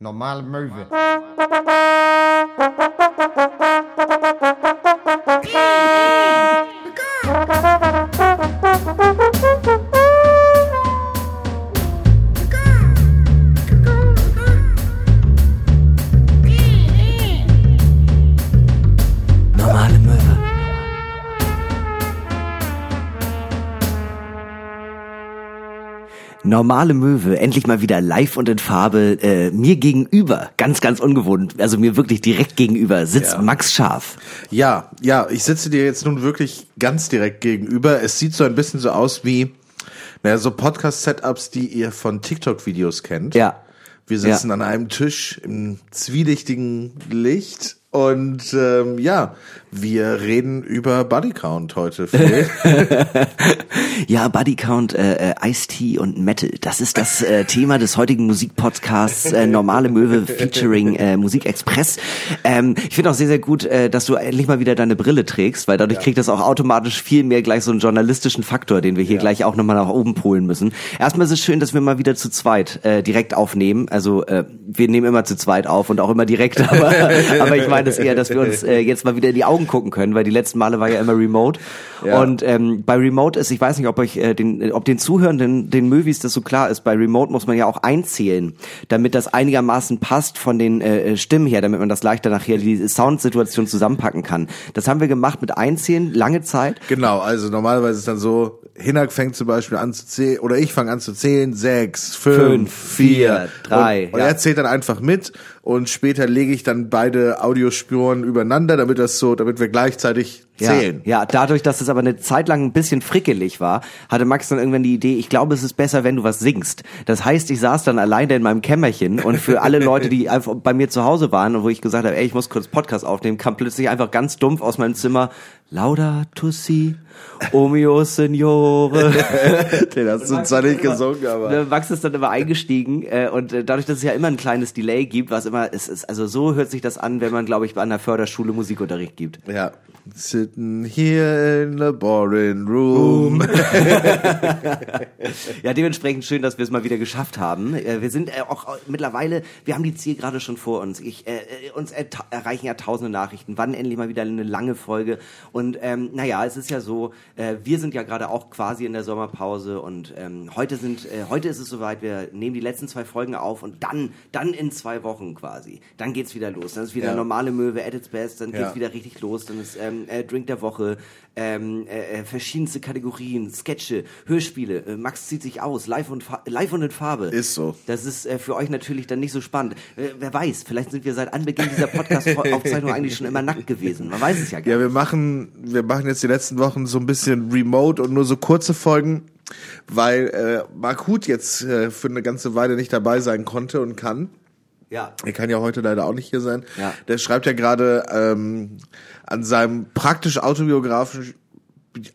Normale Möwe. Normale Möwe, endlich mal wieder live und in Farbe. Äh, mir gegenüber, ganz, ganz ungewohnt, also mir wirklich direkt gegenüber, sitzt Ja. Max Scharf. Ja, ja, ich sitze dir jetzt nun wirklich ganz direkt gegenüber. Es sieht so ein bisschen so aus wie, naja, so Podcast-Setups, die ihr von TikTok-Videos kennt. Ja. Wir sitzen an einem Tisch im zwielichtigen Licht und ähm, ja, wir reden über Bodycount heute. Ja, Bodycount, äh, äh, Ice-T und Metal. Das ist das äh, Thema des heutigen Musikpodcasts äh, Normale Möwe featuring äh, Musikexpress. Ähm, ich finde auch sehr, sehr gut, äh, dass du endlich mal wieder deine Brille trägst, weil dadurch kriegt das auch automatisch viel mehr gleich so einen journalistischen Faktor, den wir hier gleich auch nochmal nach oben polen müssen. Erstmal ist es schön, dass wir mal wieder zu zweit äh, direkt aufnehmen. Also äh, wir nehmen immer zu zweit auf und auch immer direkt, aber, aber ich meine es eher, dass wir uns äh, jetzt mal wieder in die Augen gucken können, weil die letzten Male war ja immer remote. Ja. Und ähm, bei Remote ist, ich weiß nicht, ob euch äh, den, äh, ob den Zuhörenden, den Movies das so klar ist, bei Remote muss man ja auch einzählen, damit das einigermaßen passt von den äh, Stimmen her, damit man das leichter nachher die Soundsituation zusammenpacken kann. Das haben wir gemacht mit Einzählen, lange Zeit. genau, also normalerweise ist dann so, Hinak fängt zum Beispiel an zu zählen, oder ich fange an zu zählen, sechs, fünf, Fünf, vier, vier, drei, Und, und ja. er zählt dann einfach mit und später lege ich dann beide Audiospuren übereinander, damit das so, damit wir gleichzeitig zählen. Ja, ja, dadurch, dass es aber eine Zeit lang ein bisschen frickelig war, hatte Max dann irgendwann die Idee, ich glaube, es ist besser, wenn du was singst. Das heißt, ich saß dann alleine in meinem Kämmerchen und für alle Leute, die einfach bei mir zu Hause waren und wo ich gesagt habe, ey, ich muss kurz Podcast aufnehmen, kam plötzlich einfach ganz dumpf aus meinem Zimmer, Laudato si, o mio Signore. Den hast du zwar nicht gesungen, aber. Ne, Max ist dann immer eingestiegen äh, und äh, dadurch, dass es ja immer ein kleines Delay gibt, was immer, es ist, also so hört sich das an, wenn man, glaube ich, bei einer Förderschule Musikunterricht gibt. Ja. Sitting here in the boring room. Ja, dementsprechend schön, dass wir es mal wieder geschafft haben. Äh, Wir sind äh, auch äh, mittlerweile, wir haben die Zielgerade schon vor uns. Ich, äh, uns erreichen ja tausende Nachrichten. Wann endlich mal wieder eine lange Folge? Und ähm, naja, es ist ja so, äh, wir sind ja gerade auch quasi in der Sommerpause und ähm, heute sind, äh, heute ist es soweit. Wir nehmen die letzten zwei Folgen auf und dann, dann in zwei Wochen quasi, dann geht's wieder los. Dann ist wieder Ja. normale Möwe at its best. Dann geht's Ja. wieder richtig los. Dann ist ähm, äh, Drink der Woche, ähm, äh, äh, verschiedenste Kategorien, Sketche, Hörspiele. Äh, Max zieht sich aus, live und Fa live und in Farbe. Ist so. Das ist äh, für euch natürlich dann nicht so spannend. Äh, wer weiß, vielleicht sind wir seit Anbeginn dieser Podcast-Aufzeichnung eigentlich schon immer nackt gewesen. Man weiß es ja gar Ja, nicht. wir machen, wir machen jetzt die letzten Wochen so ein bisschen remote und nur so kurze Folgen, weil äh, Mark Huth jetzt äh, für eine ganze Weile nicht dabei sein konnte und kann. Ja. Er kann ja heute leider auch nicht hier sein. Ja. Der schreibt ja gerade ähm, an seinem praktisch autobiografischen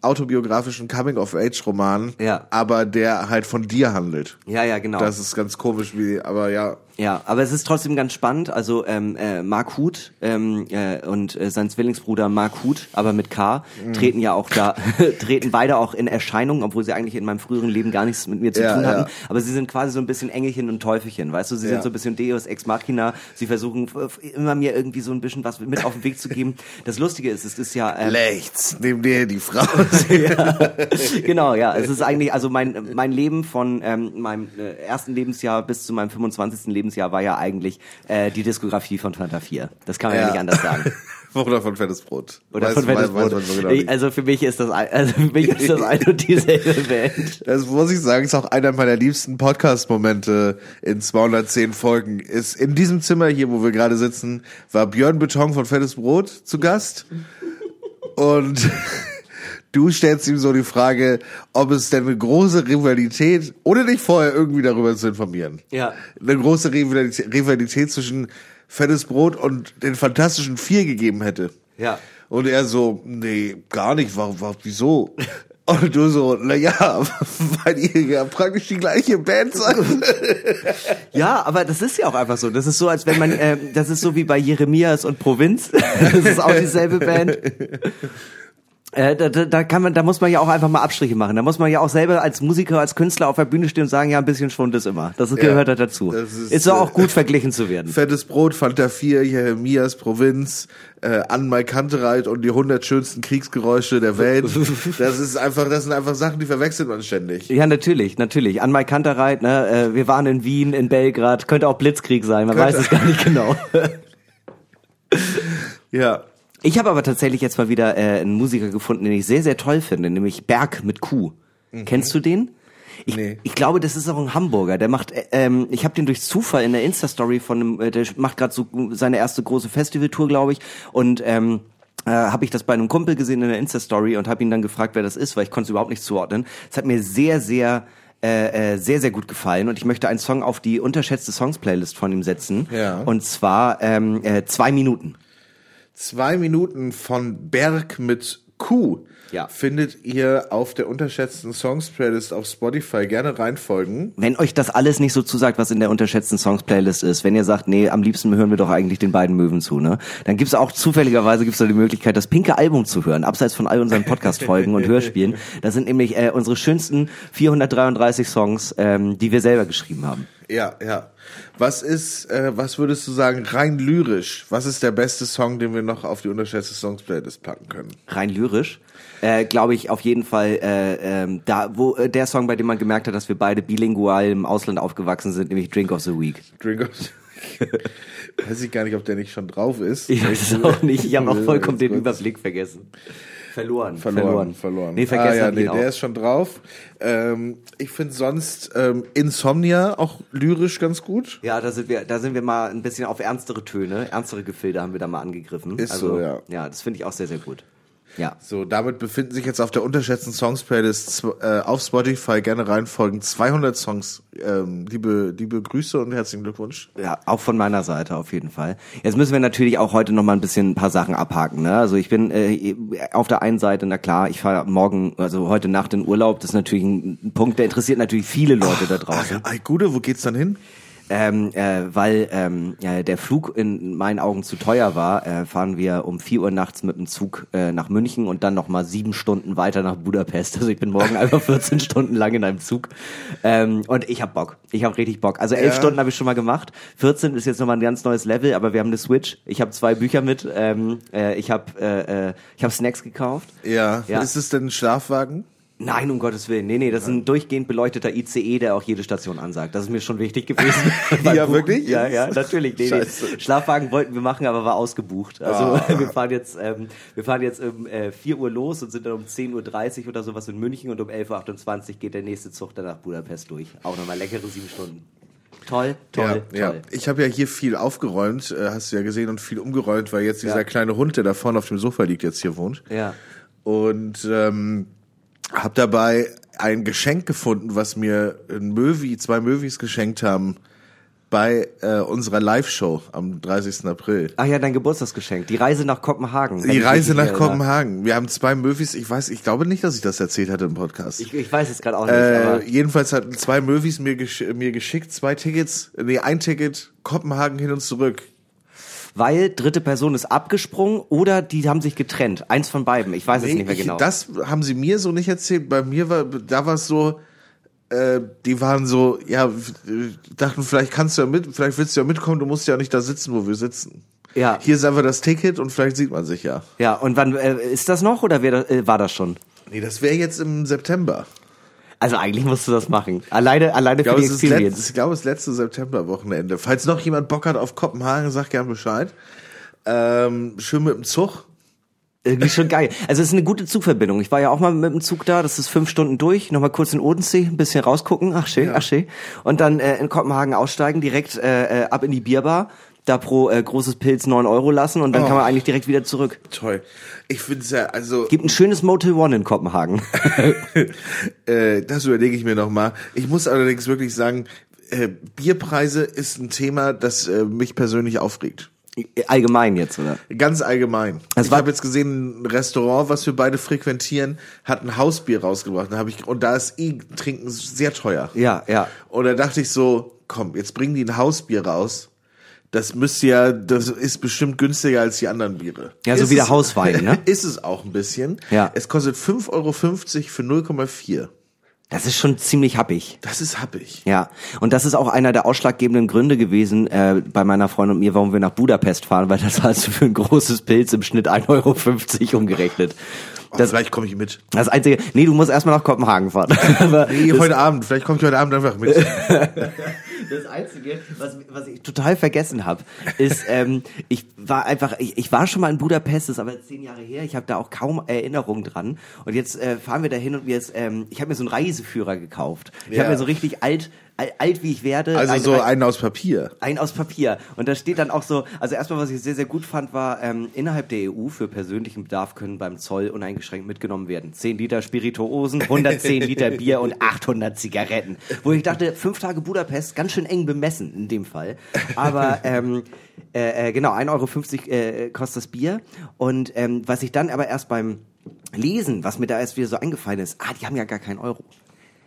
autobiografischen Coming-of-Age-Roman, Ja. aber der halt von dir handelt. Ja, ja, genau. Das ist ganz komisch, wie, aber ja, Ja, aber es ist trotzdem ganz spannend. Also ähm, äh, Mark Huth ähm, äh, und äh, sein Zwillingsbruder Mark Huth, aber mit K, Mhm. treten ja auch da, treten beide auch in Erscheinung, obwohl sie eigentlich in meinem früheren Leben gar nichts mit mir zu Ja, tun hatten. ja. Aber sie sind quasi so ein bisschen Engelchen und Teufelchen, weißt du? Sie Ja. sind so ein bisschen Deus Ex Machina. Sie versuchen immer mir irgendwie so ein bisschen was mit auf den Weg zu geben. Das Lustige ist, es ist ja ähm, rechts, neben dir die Frau. genau, ja. Es ist eigentlich, also mein, mein Leben von ähm, meinem äh, ersten Lebensjahr bis zu meinem 25. Lebensjahr war ja eigentlich äh, die Diskografie von Fanta 4. Das kann man ja, Ja. nicht anders sagen. Oder von Fettes Brot. Oder Weiß- von Fettes Brot. so genau Ich- also für mich ist das, ein- also für mich ist das eine und dieselbe Band. Das muss ich sagen, ist auch einer meiner liebsten Podcast-Momente in 210 Folgen. Ist in diesem Zimmer hier, wo wir gerade sitzen, war Björn Beton von Fettes Brot zu Gast. Und du stellst ihm so die Frage, ob es denn eine große Rivalität, ohne dich vorher irgendwie darüber zu informieren, Ja. eine große Rivalität, Rivalität zwischen Fettes Brot und den Fantastischen Vier gegeben hätte. Ja. Und er so, nee, gar nicht, warum, warum wieso? Und du so, na ja, weil ihr ja praktisch die gleiche Band seid. Ja, aber das ist ja auch einfach so. Das ist so, als wenn man, ähm, das ist so wie bei Jeremias und Provinz. Das ist auch dieselbe Band. Äh, da, da, kann man, da muss man ja auch einfach mal Abstriche machen. Da muss man ja auch selber als Musiker, als Künstler auf der Bühne stehen und sagen, ja, ein bisschen Schwund ist immer. Das gehört ja, dazu. das ist, ist, auch äh, gut verglichen zu werden. Fettes Brot, Fanta 4, Jeremias Provinz, äh, An Mai Kantereit und die 100 schönsten Kriegsgeräusche der Welt. Das ist einfach, das sind einfach Sachen, die verwechselt man ständig. Ja, natürlich, natürlich. An Mai Kantereit, ne, äh, wir waren in Wien, in Belgrad, könnte auch Blitzkrieg sein, man Könnte- weiß es gar nicht genau. Ja. Ich habe aber tatsächlich jetzt mal wieder äh, einen Musiker gefunden, den ich sehr, sehr toll finde, nämlich Berg mit Q. Kennst du den? Ich, Nee. ich glaube, das ist auch ein Hamburger. Der macht, äh, ähm, ich habe den durch Zufall in der Insta-Story von einem, äh, der macht gerade so seine erste große Festivaltour, glaube ich. Und ähm, äh, habe ich das bei einem Kumpel gesehen in der Insta-Story und habe ihn dann gefragt, wer das ist, weil ich konnte es überhaupt nicht zuordnen. Es hat mir sehr, sehr äh, äh, sehr, sehr gut gefallen und ich möchte einen Song auf die unterschätzte Songs-Playlist von ihm setzen. Ja. Und zwar ähm, äh, zwei Minuten. Zwei Minuten von Berg mit Q. Ja. Findet ihr auf der unterschätzten Songs Playlist auf Spotify gerne reinfolgen. Wenn euch das alles nicht so zusagt, was in der unterschätzten Songs-Playlist ist, wenn ihr sagt, nee, am liebsten hören wir doch eigentlich den beiden Möwen zu, ne? Dann gibt's auch zufälligerweise gibt's da die Möglichkeit, das pinke Album zu hören, abseits von all unseren Podcast-Folgen und Hörspielen. Das sind nämlich äh, unsere schönsten 433 Songs, ähm, die wir selber geschrieben haben. Ja, ja. Was ist, äh, was würdest du sagen, rein lyrisch? Was ist der beste Song, den wir noch auf die unterschätzte Songs Playlist packen können? Rein lyrisch, äh, glaube ich auf jeden Fall äh, ähm, da, wo äh, der Song, bei dem man gemerkt hat, dass wir beide bilingual im Ausland aufgewachsen sind, nämlich Drink of the Week. Drink of Weiß ich gar nicht, ob der nicht schon drauf ist. Ich weiß es auch nicht. Ich habe auch vollkommen den Überblick vergessen. Verloren. Verloren, verloren. Nee, vergessen ah, ja, nee, der ist schon drauf. Ähm, ich finde sonst ähm, Insomnia auch lyrisch ganz gut. Ja, da sind wir, da sind wir mal ein bisschen auf ernstere Töne, ernstere Gefilde haben wir da mal angegriffen. Ist also, so, ja. Ja, das finde ich auch sehr, sehr gut. Ja. So, damit befinden sich jetzt auf der unterschätzten Songs Playlist zw- äh, auf Spotify gerne reinfolgen 200 Songs. Ähm, liebe, liebe Grüße und herzlichen Glückwunsch. Ja, auch von meiner Seite auf jeden Fall. Jetzt müssen wir natürlich auch heute noch mal ein bisschen ein paar Sachen abhaken. Ne? Also ich bin äh, auf der einen Seite, na klar, ich fahre morgen, also heute Nacht in Urlaub. Das ist natürlich ein, Punkt, der interessiert natürlich viele Leute da draußen. Ei, Gude, wo geht's dann hin? Ähm, äh, weil ähm, ja, der Flug in meinen Augen zu teuer war, äh, fahren wir um 4 Uhr nachts mit dem Zug äh, nach München und dann nochmal sieben Stunden weiter nach Budapest. Also ich bin morgen einfach 14 Stunden lang in einem Zug. Ähm, und ich hab Bock. Ich hab richtig Bock. Also elf Ja. Stunden habe ich schon mal gemacht. 14 ist jetzt nochmal ein ganz neues Level, aber wir haben eine Switch. Ich habe zwei Bücher mit. Ähm, äh, ich habe äh, äh, ich hab Snacks gekauft. Ja. Ja. Ist es denn ein Schlafwagen? Nein, um Gottes Willen. Nee, nee, das ist ein durchgehend beleucteter ICE, der auch jede Station ansagt. Das ist mir schon wichtig gewesen. Ja, Buchen. wirklich? Ja, ja, natürlich. Nee, nee. Schlafwagen wollten wir machen, aber war ausgebucht. Also Ah. wir fahren jetzt, ähm, wir fahren jetzt um äh, 4 Uhr los und sind dann um 10.30 Uhr oder sowas in München und um 11.28 Uhr geht der nächste Zug dann nach Budapest durch. Auch nochmal leckere sieben Stunden. Toll, toll, ja, toll. ja. Ich habe ja hier viel aufgeräumt, äh, hast du ja gesehen, und viel umgeräumt, weil jetzt dieser Ja. kleine Hund, der da vorne auf dem Sofa liegt, jetzt hier wohnt. Ja. Und ähm, habe dabei ein Geschenk gefunden, was mir ein Möwi, zwei Möwis geschenkt haben bei äh, unserer Live-Show am 30. April. Ach ja, dein Geburtstagsgeschenk. Die Reise nach Kopenhagen. Die Reise nach erinnere. Kopenhagen. Wir haben zwei Möwis, ich weiß, ich glaube nicht, dass ich das erzählt hatte im Podcast. Ich, ich weiß es gerade auch nicht, Äh, jedenfalls hatten zwei Möwis mir, gesch mir geschickt, zwei Tickets, nee, ein Ticket, Kopenhagen hin und zurück. Weil dritte Person ist abgesprungen oder die haben sich getrennt. Eins von beiden. Ich weiß es Nee, nicht mehr ich, genau. Das haben sie mir so nicht erzählt. Bei mir war, da war es so, äh, die waren so, ja, dachten, vielleicht kannst du ja mit, vielleicht willst du ja mitkommen, du musst ja nicht da sitzen, wo wir sitzen. Ja. Hier ist einfach das Ticket und vielleicht sieht man sich ja. ja, und wann äh, ist das noch oder wer, äh, war das schon? Nee, das wäre jetzt im September. Also eigentlich musst du das machen. Alleine, alleine Ich für glaube, die ist, letzt, Experience. ich glaube, es ist letzte Septemberwochenende. Falls noch jemand Bock hat auf Kopenhagen, sag gern Bescheid. Ähm, schön mit dem Zug. Irgendwie schon geil. Also es ist eine gute Zugverbindung. Ich war ja auch mal mit dem Zug da, das ist fünf Stunden durch, nochmal kurz in Odensee, ein bisschen rausgucken, ach schön, ach schön. Und dann äh, in Kopenhagen aussteigen, direkt äh, äh, ab in die Bierbar, da pro äh, großes Pilz neun Euro lassen und dann Oh. kann man eigentlich direkt wieder zurück. Toll. Ich finde es ja, also Gibt ein schönes Motel One in Kopenhagen. äh, das überlege ich mir nochmal. Ich muss allerdings wirklich sagen, äh, Bierpreise ist ein Thema, das äh, mich persönlich aufregt. Allgemein jetzt, oder? Ganz allgemein. Es ich war- habe jetzt gesehen, ein Restaurant, was wir beide frequentieren, hat ein Hausbier rausgebracht. Da hab ich, und da ist eh Trinken sehr teuer. Ja, ja. Und da dachte ich so, komm, jetzt bringen die ein Hausbier raus. Das müsste ja, das ist bestimmt günstiger als die anderen Biere. Ja, so ist wie der es- Hauswein, ne? Ist es auch ein bisschen. Ja. Es kostet 5,50 Euro für 0,4. Das ist schon ziemlich happig. Das ist happig. Ja, und das ist auch einer der ausschlaggebenden Gründe gewesen äh, bei meiner Freundin und mir, warum wir nach Budapest fahren, weil das zahlst du für ein großes Pilz im Schnitt 1,50 Euro umgerechnet. Das, Das, vielleicht komme ich mit. das einzige, nee, du musst erstmal nach Kopenhagen fahren. Nee, heute Abend. Vielleicht komme ich heute Abend einfach mit. Das Einzige, was, was ich total vergessen habe, ist, ähm, ich war einfach, ich, ich war schon mal in Budapest, das ist aber zehn Jahre her, ich habe da auch kaum Erinnerungen dran. Und jetzt äh, fahren wir da hin und wir jetzt, ähm, ich habe mir so einen Reiseführer gekauft. Ich Ja. habe mir so richtig alt, alt, wie ich werde. Also ein- so ein- einen aus Papier. ein aus Papier. Und da steht dann auch so, also erstmal, was ich sehr, sehr gut fand, war, ähm, innerhalb der EU für persönlichen Bedarf können beim Zoll uneingeschränkt mitgenommen werden. 10 Liter Spirituosen, 110 Liter Bier und 800 Zigaretten. Wo ich dachte, fünf Tage Budapest, ganz schön eng bemessen in dem Fall. Aber ähm, äh, äh, genau, 1,50 Euro äh, kostet das Bier. Und ähm, was ich dann aber erst beim Lesen, was mir da erst wieder so eingefallen ist, ah, die haben ja gar keinen Euro.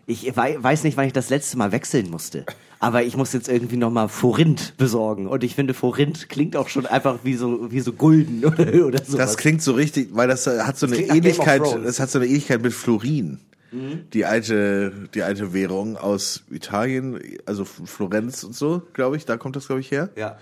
Ich wei- weiß nicht, wann ich das letzte Mal wechseln musste. Aber ich muss jetzt irgendwie nochmal Forint besorgen. Und ich finde, Forint klingt auch schon einfach wie so, wie so Gulden oder, oder sowas. Das klingt so richtig, weil das hat so eine Game of Ähnlichkeit, das hat so eine Ähnlichkeit mit Florin. Die alte, die alte Währung aus Italien, also Florenz und so, glaube ich, da kommt das, glaube ich, her. ja.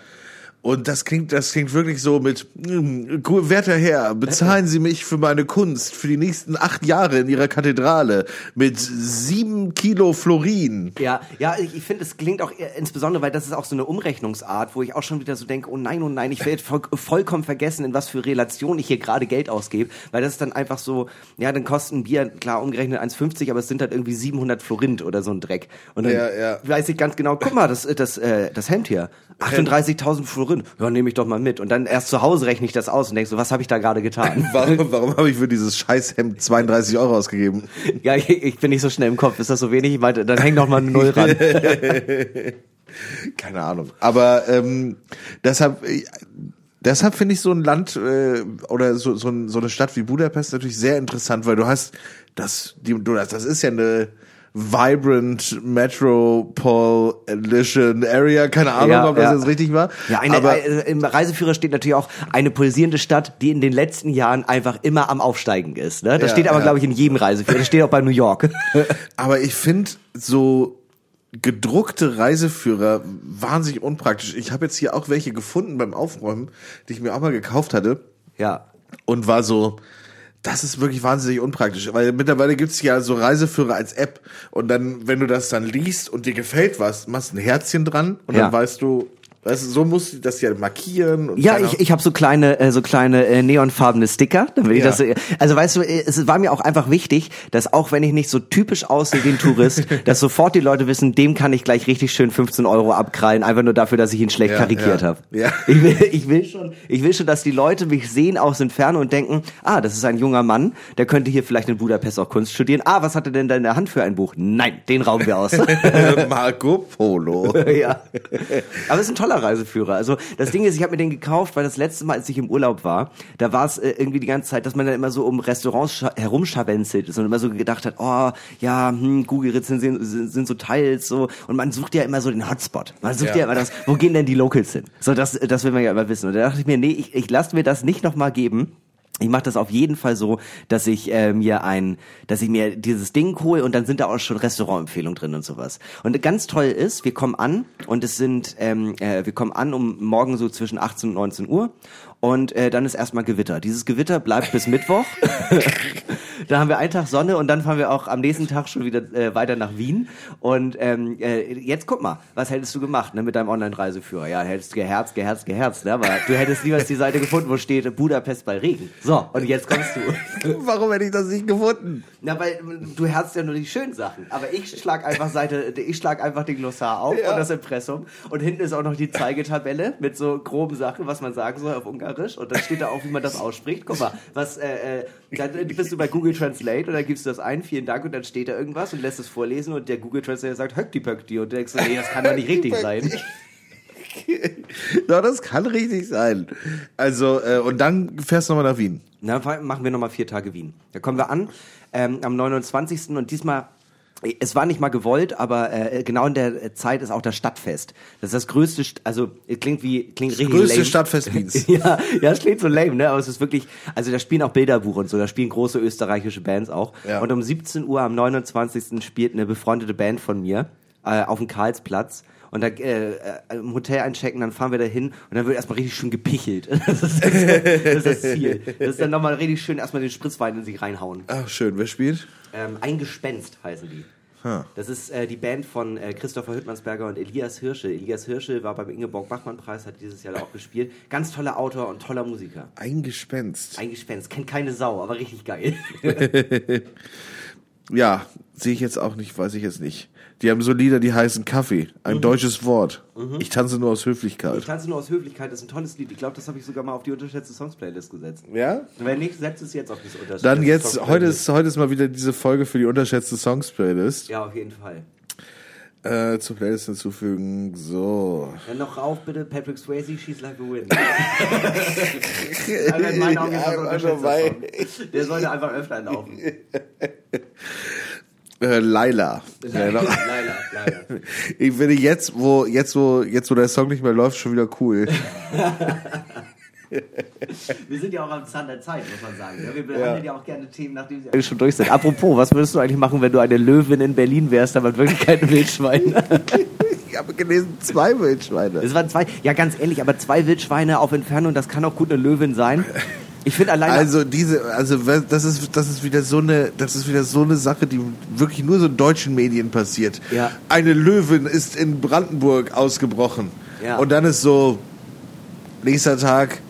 Und das klingt, das klingt wirklich so mit, "Mm, gu- werter Herr, bezahlen Sie mich für meine Kunst für die nächsten acht Jahre in Ihrer Kathedrale mit sieben Kilo Florin. Ja, ja, ich, ich finde, es klingt auch eher- insbesondere, weil das ist auch so eine Umrechnungsart, wo ich auch schon wieder so denke, oh nein, oh nein, ich werde voll, vollkommen vergessen, in was für Relation ich hier gerade Geld ausgebe, weil das ist dann einfach so, ja, dann kostet ein Bier, klar, umgerechnet 1,50, aber es sind halt irgendwie 700 Florint oder so ein Dreck. Und dann Ja, ja. weiß ich ganz genau, guck mal, das, das, äh, das Hemd hier, 38.000 Florint, ja, nehme ich doch mal mit. Und dann erst zu Hause rechne ich das aus und denk so, was habe ich da gerade getan? Warum, warum habe ich für dieses Scheißhemd 32 Euro ausgegeben? ja, ich, ich bin nicht so schnell im Kopf, ist das so wenig? Ich meinte, dann häng noch mal eine Null ran. Keine Ahnung. Aber ähm, deshalb, äh, deshalb finde ich so ein Land äh, oder so, so, so eine Stadt wie Budapest natürlich sehr interessant, weil du hast das, die, du hast, das ist ja eine vibrant metropolitan area, keine Ahnung, Ja, ob das ja. jetzt richtig war. Ja, eine, aber äh, im Reiseführer steht natürlich auch eine pulsierende Stadt, die in den letzten Jahren einfach immer am Aufsteigen ist. Ne? Das Ja, steht aber, glaube ich, in jedem Reiseführer. Das steht auch bei New York. Aber ich finde so gedruckte Reiseführer wahnsinnig unpraktisch. Ich habe jetzt hier auch welche gefunden beim Aufräumen, die ich mir auch mal gekauft hatte. ja. und war so, das ist wirklich wahnsinnig unpraktisch, weil mittlerweile gibt's ja so Reiseführer als App und dann, wenn du das dann liest und dir gefällt was, machst ein Herzchen dran und Ja. dann weißt du, weißt du, so musst du das ja markieren. Und Ja, ich, ich habe so kleine, äh, so kleine äh, neonfarbene Sticker. Damit ich Ja. das, so- also weißt du, es war mir auch einfach wichtig, dass auch wenn ich nicht so typisch aussehe wie ein Tourist, dass sofort die Leute wissen, dem kann ich gleich richtig schön 15 Euro abkrallen, einfach nur dafür, dass ich ihn schlecht Ja, karikiert ja. habe. Ja. Ich, will, ich will schon, ich will schon, dass die Leute mich sehen aus Entfernung und denken, ah, das ist ein junger Mann, der könnte hier vielleicht in Budapest auch Kunst studieren. Ah, was hat er denn da in der Hand für ein Buch? Nein, den rauben wir aus. Marco Polo. ja. Aber es ist ein toller Reiseführer. Also das Ding ist, ich habe mir den gekauft, weil das letzte Mal, als ich im Urlaub war, da war es äh, irgendwie die ganze Zeit, dass man dann immer so um Restaurants scha- herumscharwenzelt ist und immer so gedacht hat, oh, ja, hm, Google-Rezensionen sind, sind so Teils, so. Und man sucht ja immer so den Hotspot. Man sucht ja, Ja. immer das, wo gehen denn die Locals hin? So, das, das will man ja immer wissen. Und da dachte ich mir, nee, ich, ich lasse mir das nicht nochmal geben. Ich mache das auf jeden Fall so, dass ich äh, mir ein, dass ich mir dieses Ding hole und dann sind da auch schon Restaurantempfehlungen drin und sowas. Und ganz toll ist, wir kommen an und es sind, ähm, äh, wir kommen an um morgen so zwischen 18 und 19 Uhr und äh, dann ist erstmal Gewitter. Dieses Gewitter bleibt bis Mittwoch. da haben wir einen Tag Sonne und dann fahren wir auch am nächsten Tag schon wieder äh, weiter nach Wien. Und ähm, äh, jetzt guck mal, was hättest du gemacht ne, mit deinem Online-Reiseführer? Ja, hättest du geherzt, geherzt, geherzt, ne? aber du hättest niemals die Seite gefunden, wo steht Budapest bei Regen. So, und jetzt kommst du. Warum hätte ich das nicht gefunden? Na, weil du herzt ja nur die schönen Sachen. Aber ich schlag einfach Seite, ich schlag einfach den Glossar auf Ja. und das Impressum. Und hinten ist auch noch die Zeigetabelle mit so groben Sachen, was man sagen soll auf Ungarisch. Und dann steht da auch, wie man das ausspricht. Guck mal, was, äh, äh, dann bist du bei Google Translate und dann gibst du das ein, vielen Dank, und dann steht da irgendwas und lässt es vorlesen und der Google Translator sagt Höckti Pöckti und du denkst nee, das kann doch nicht richtig sein. Doch, das kann richtig sein. Also, äh, und dann fährst du nochmal nach Wien. Na, machen wir nochmal vier Tage Wien. Da kommen wir an ähm, am 29. und diesmal Es war nicht mal gewollt, aber äh, genau in der Zeit ist auch das Stadtfest. Das ist das größte, St- also es klingt wie klingt richtig Größte lame. Stadtfest Wiens. ja, ja, es klingt so lame, ne? Aber es ist wirklich, also da spielen auch Bilderbuch und so, da spielen große österreichische Bands auch. Ja. Und um 17 Uhr am 29. spielt eine befreundete Band von mir äh, auf dem Karlsplatz. Und da äh, äh, im Hotel einchecken, dann fahren wir da hin und dann wird erstmal richtig schön gepichelt. Das ist das, das, ist das Ziel. Das ist dann nochmal richtig schön erstmal den Spritzwein in sich reinhauen. Ach, schön. Wer spielt? Ähm, ein Gespenst heißen die. Huh. Das ist äh, die Band von äh, Christopher Hüttmannsberger und Elias Hirsche. Elias Hirsche war beim Ingeborg-Bachmann-Preis, hat dieses Jahr auch gespielt. Ganz toller Autor und toller Musiker. Ein Gespenst. Ein Gespenst, kennt keine Sau, aber richtig geil. Ja, sehe ich jetzt auch nicht, weiß ich jetzt nicht. Die haben so Lieder, die heißen Kaffee. Ein deutsches Wort. Ich tanze nur aus Ich Höflichkeit. tanze nur aus Höflichkeit, das ist ein tolles Lied. Ich glaube, das habe ich sogar mal auf die unterschätzte Songs-Playlist gesetzt. Ja? Und wenn nicht, setzt es jetzt auf das unterschätzte Dann jetzt, heute ist, heute ist mal wieder diese Folge für die unterschätzte Songs-Playlist. Ja, auf jeden Fall. Äh, zur Playlist hinzufügen. So. Dann noch rauf bitte Patrick Swayze, She's Like a Wind. Also in meinen Augen ist das ein. Der sollte einfach öfter laufen. Äh, Laila. Laila. leider. Ich finde jetzt, wo, jetzt, wo, jetzt, wo der Song nicht mehr läuft, schon wieder cool. Wir sind ja auch am Zahn der Zeit, muss man sagen. Ja, wir behandeln ja. auch gerne Themen, nachdem sie schon durch sind. Apropos, was würdest du eigentlich machen, wenn du eine Löwin in Berlin wärst, aber wirklich kein Wildschwein? Ich habe gelesen, zwei Wildschweine. Es waren zwei, ja ganz ehrlich, aber zwei Wildschweine auf Entfernung, das kann auch gut eine Löwin sein. Ich finde alleine. Also diese, also das ist, das ist wieder so eine, das ist wieder so eine Sache, die wirklich nur so in deutschen Medien passiert. Ja. Eine Löwin ist in Brandenburg ausgebrochen. Ja. Und dann ist so, nächster Tag,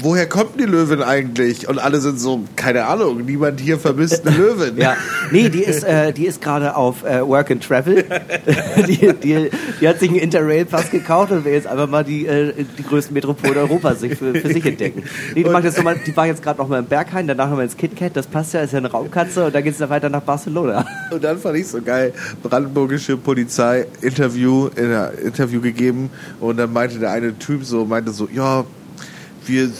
woher kommt die Löwin eigentlich? Und alle sind so, keine Ahnung, niemand hier vermisst eine Löwin. Ja, nee, die ist, äh, die ist gerade auf äh, Work and Travel. die, die, die hat sich einen Interrail-Pass gekauft und will jetzt einfach mal die, äh, die größten Metropolen Europas sich für, für sich entdecken. Nee, die, macht jetzt noch mal, die war jetzt gerade noch mal im Berghain, danach noch mal ins KitKat, das passt ja, ist ja eine Raumkatze und dann geht's dann weiter nach Barcelona. Und dann fand ich so geil, brandenburgische Polizei Interview, in Interview gegeben und dann meinte der eine Typ so, meinte so, ja, wir,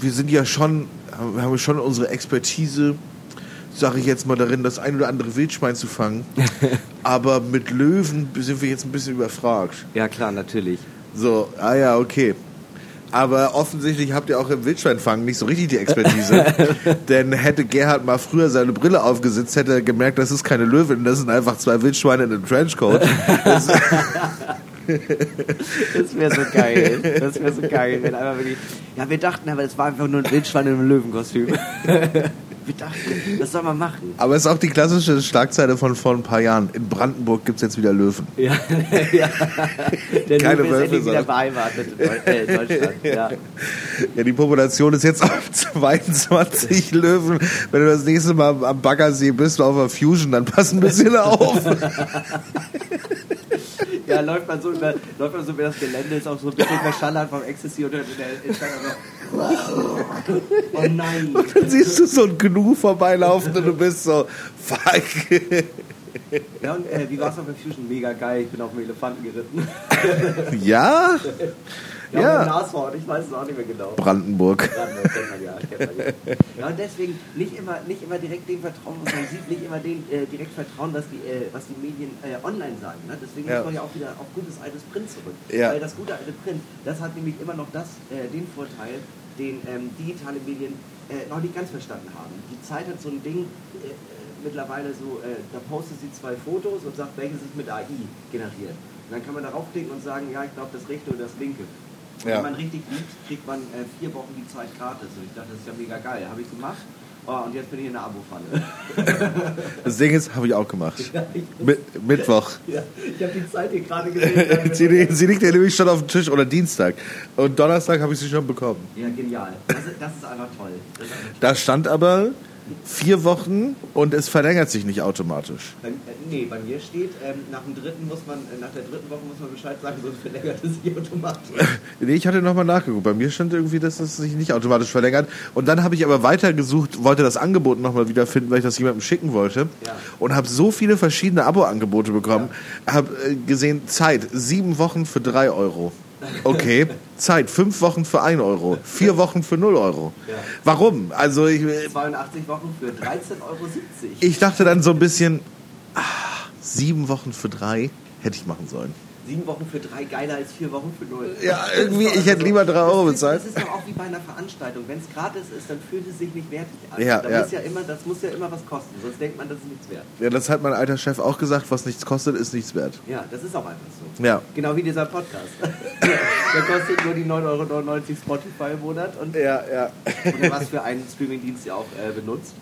wir sind ja schon, haben haben schon unsere Expertise, sage ich jetzt mal darin, das ein oder andere Wildschwein zu fangen, aber mit Löwen sind wir jetzt ein bisschen überfragt. Ja, klar, natürlich. So, ah ja, okay. Aber offensichtlich habt ihr auch im Wildschweinfangen nicht so richtig die Expertise. Denn hätte Gerhard mal früher seine Brille aufgesetzt, hätte er gemerkt, das ist keine Löwin, das sind einfach zwei Wildschweine in einem Trenchcoat. Das, Das wäre so geil. Das wäre so geil, wenn einfach wirklich. Ja, wir dachten, aber es war einfach nur ein Wildschwein in einem Löwenkostüm. Wir dachten, das soll man machen. aber es ist auch die klassische Schlagzeile von vor ein paar Jahren. In Brandenburg gibt's jetzt wieder Löwen. Ja, ja. Der Keine Löwe ist endlich wieder beheimatet äh, in Deutschland. Ja. Ja, die Population ist jetzt auf 22 Löwen. Wenn du das nächste Mal am Baggersee bist, auf der Fusion, dann pass ein bisschen auf. ja, läuft man so über, läuft man so über das Gelände, ist auch so ein bisschen verschallert vom Ecstasy und der, der Entscheidung so. Oh nein. Dann siehst du so ein Gnu vorbeilaufen und du bist so, fuck. Ja, und äh, wie war es auf der Fusion? Mega geil, ich bin auf dem Elefanten geritten. Ja? Ja, Ja. dem Nashorn, ich weiß es auch nicht mehr genau. Brandenburg. Ja, das kennt man ja, kennt man ja. ja, und deswegen nicht immer, nicht immer direkt dem vertrauen, was man sieht, nicht immer den äh, direkt vertrauen, was die, äh, was die Medien äh, online sagen. Ne? Deswegen Ja. muss man ja auch wieder auf gutes altes Print zurück. Ja. Weil das gute alte Print, das hat nämlich immer noch das, äh, den Vorteil, den ähm, digitale Medien äh, noch nicht ganz verstanden haben. Die Zeit hat so ein Ding äh, mittlerweile so, da postet sie zwei Fotos und sagt, welches sich mit AI generiert. Und dann kann man darauf klicken und sagen, ja, ich glaube das rechte oder das linke. Und Ja. wenn man richtig liebt, kriegt man äh, vier Wochen die Zeit gratis. Und ich dachte, das ist ja mega geil. Habe ich gemacht. Oh, und jetzt bin ich in der Abo-Falle. Das Ding ist, habe ich auch gemacht. Ja, ich- Mi Mittwoch. ja, ich habe die Zeit hier gerade gesehen. Sie, sie liegt ja nämlich schon auf dem Tisch oder Dienstag. Und Donnerstag habe ich sie schon bekommen. ja, genial. Das ist, das ist einfach toll. Das ist einfach toll. Da stand aber vier Wochen und es verlängert sich nicht automatisch. Bei, äh, nee, bei mir steht, ähm, nach dem dritten muss man, äh, nach der dritten Woche muss man Bescheid sagen, sonst verlängert es sich automatisch. Nee, ich hatte nochmal nachgeguckt. Bei mir stand irgendwie, dass es sich nicht automatisch verlängert. Und dann habe ich aber weitergesucht, wollte das Angebot nochmal wiederfinden, weil ich das jemandem schicken wollte. Ja. Und habe so viele verschiedene Abo-Angebote bekommen. Habe äh, gesehen, Zeit, sieben Wochen für drei Euro. Okay, Zeit, fünf Wochen für ein Euro. Vier Wochen für null Euro. Ja. Warum? Also ich, 82 Wochen für 13,70 Euro. ich dachte dann so ein bisschen, sieben Wochen für drei hätte ich machen sollen. Sieben Wochen für drei geiler als vier Wochen für null. Ja, irgendwie, ich hätte lieber drei Euro bezahlt. Das ist doch auch wie bei einer Veranstaltung. Wenn es gratis ist, dann fühlt es sich nicht wertig an. Ja, da ja. Muss ja immer, das muss ja immer was kosten, sonst denkt man, das ist nichts wert. Ja, das hat mein alter Chef auch gesagt, was nichts kostet, ist nichts wert. Ja, das ist auch einfach so. Ja. Genau wie dieser Podcast. Der kostet nur die 9,99 Euro Spotify im Monat und Ja, ja. oder was für einen Streamingdienst ihr auch äh, benutzt.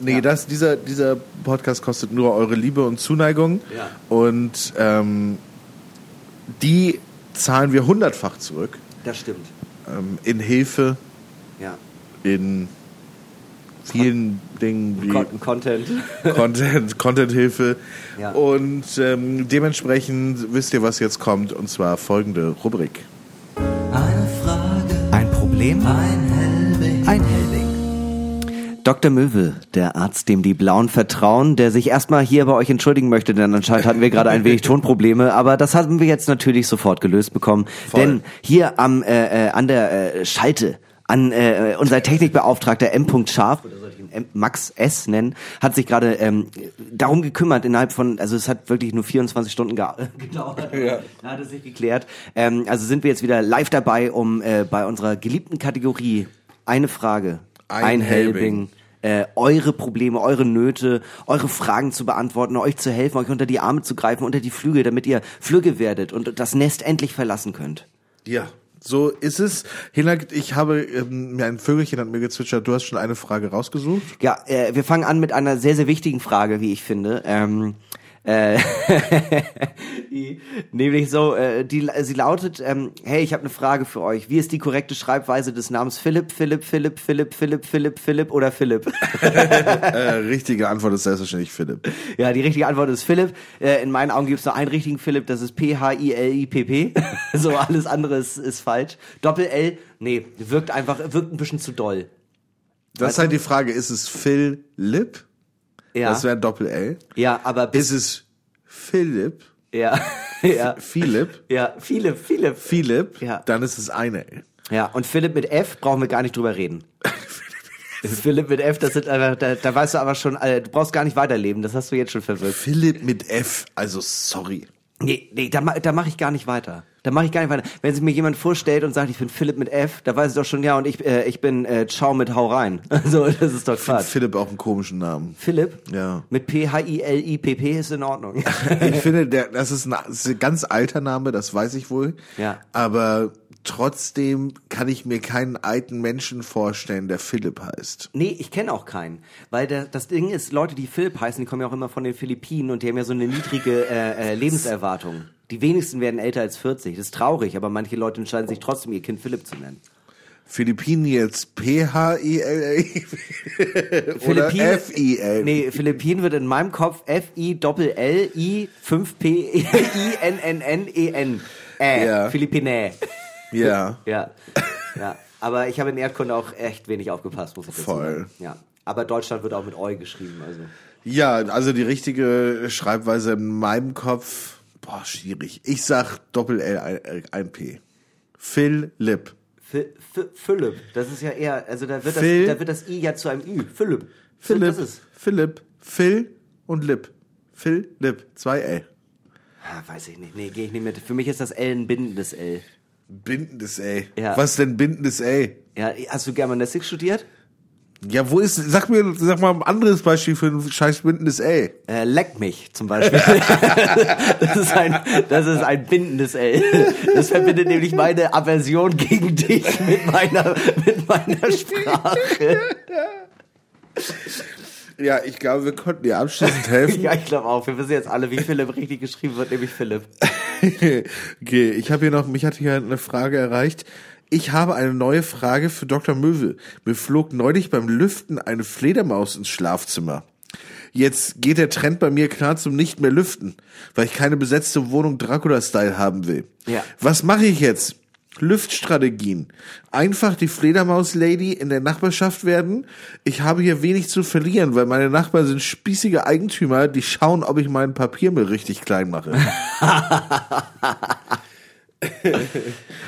Nee, Ja. das, dieser, dieser Podcast kostet nur eure Liebe und Zuneigung. Ja. Und ähm, die zahlen wir hundertfach zurück. Das stimmt. Ähm, in Hilfe, Ja. in vielen Dingen wie Con Content. Content, Content-Hilfe. Ja. Und ähm, dementsprechend wisst ihr, was jetzt kommt, und zwar folgende Rubrik. Eine Frage, Ein Problem? ein Hellweg. Ein Hellwig. Dr. Möwe, der Arzt, dem die Blauen vertrauen, der sich erstmal hier bei euch entschuldigen möchte, denn anscheinend hatten wir gerade ein wenig Tonprobleme, aber das haben wir jetzt natürlich sofort gelöst bekommen. Voll. Denn hier am äh, äh, an der äh, Schalte an äh, unser Technikbeauftragter M. Scharf, oder soll ich ihn M Max S nennen, hat sich gerade ähm, darum gekümmert innerhalb von, also es hat wirklich nur 24 Stunden ge gedauert, Ja. da hat es sich geklärt. Ähm, also sind wir jetzt wieder live dabei, um äh, bei unserer geliebten Kategorie eine Frage, Ein ein, Helbing. Helbing, äh, eure Probleme, eure Nöte, eure Fragen zu beantworten, euch zu helfen, euch unter die Arme zu greifen, unter die Flügel, damit ihr Flügge werdet und das Nest endlich verlassen könnt. Ja, so ist es. Hinak, ich habe, ähm, mir ein Vögelchen hat mir gezwitschert, du hast schon eine Frage rausgesucht. Ja, äh, wir fangen an mit einer sehr, sehr wichtigen Frage, wie ich finde. Ähm, äh, nämlich so, äh, die, sie lautet, ähm, hey, ich habe eine Frage für euch. Wie ist die korrekte Schreibweise des Namens Philipp, Philipp, Philipp, Philipp, Philipp, Philipp, Philipp oder Philipp? Äh, richtige Antwort ist selbstverständlich Philipp. ja, die richtige Antwort ist Philipp. Äh, in meinen Augen gibt es nur einen richtigen Philipp, das ist P-H-I-L-I-P-P. so, alles andere ist, ist falsch. Doppel-L, nee, wirkt einfach, wirkt ein bisschen zu doll. Das ist halt die Frage, ist es Philipp? Ja, Das wäre Doppel-L. ja aber bis, Ist es Philipp? ja, ja. Philipp? Ja, Philipp, Philipp. Philipp? Ja. Dann ist es eine L. Ja, und Philipp mit F brauchen wir gar nicht drüber reden. Philipp mit F, das sind einfach, da, da weißt du aber schon, äh, du brauchst gar nicht weiterleben, das hast du jetzt schon verwirkt. Philipp mit F, also sorry. Nee, nee, da, da mache ich gar nicht weiter. Da mache ich gar nicht weiter. Wenn sich mir jemand vorstellt und sagt, ich bin Philipp mit F, da weiß ich doch schon, ja, und ich, äh, ich bin äh, Ciao mit Hau rein. Also, das ist doch Quatsch. Philipp auch einen komischen Namen. Philipp? Ja. Mit P-H-I-L-I-P-P ist in Ordnung. Ich finde, der, das, ist ein, das ist ein ganz alter Name, das weiß ich wohl. Ja. Aber trotzdem kann ich mir keinen alten Menschen vorstellen, der Philipp heißt. Nee, ich kenne auch keinen. Weil der, das Ding ist, Leute, die Philipp heißen, die kommen ja auch immer von den Philippinen und die haben ja so eine niedrige äh, äh, Lebenserwartung. Die wenigsten werden älter als 40. Das ist traurig, aber manche Leute entscheiden sich trotzdem, ihr Kind Philipp zu nennen. Philippinen jetzt P-H-I-L-L oder Philippinen- F-I-L. Nee, Philippinen wird in meinem Kopf F-I-L-L-I-5-P-I-N-N-N-E-N. Äh, Ja. Philippine. Ja. Ja. Ja. Aber ich habe in Erdkunde auch echt wenig aufgepasst, muss ich dazu Voll. sagen. Ja. Aber Deutschland wird auch mit Eu geschrieben, also. Ja, also die richtige Schreibweise in meinem Kopf, boah, schwierig. Ich sag Doppel-L, ein, ein P. Philipp. Phi- Phi- Philipp, das ist ja eher, also da wird, das, Phil- da wird das I ja zu einem Ü. Philipp. Philipp. Das ist. Philipp. Phil und Lip. Philipp. Zwei L. Ah, weiß ich nicht. Nee, gehe ich nicht mit. Für mich ist das L ein bindendes L. Bindendes L. Ja. Was denn bindendes L? Ja, hast du Germanistik studiert? Ja, wo ist, sag mir, sag mal ein anderes Beispiel für ein scheiß bindendes L. Äh, leck mich zum Beispiel. das, ist ein, das ist ein bindendes L. Das verbindet nämlich meine Aversion gegen dich mit meiner, mit meiner Sprache. Ja, ich glaube, wir konnten dir abschließend helfen. Ja, ich glaube auch. Wir wissen jetzt alle, wie Philipp richtig geschrieben wird, nämlich Philipp. okay, ich habe hier noch, mich hat hier eine Frage erreicht. Ich habe eine neue Frage für Dr. Möwe. Mir flog neulich beim Lüften eine Fledermaus ins Schlafzimmer. Jetzt geht der Trend bei mir klar zum nicht mehr lüften, weil ich keine besetzte Wohnung Dracula-Style haben will. Ja. Was mache ich jetzt? Lüftstrategien. Einfach die Fledermaus-Lady in der Nachbarschaft werden. Ich habe hier wenig zu verlieren, weil meine Nachbarn sind spießige Eigentümer, die schauen, ob ich meinen Papiermüll richtig klein mache.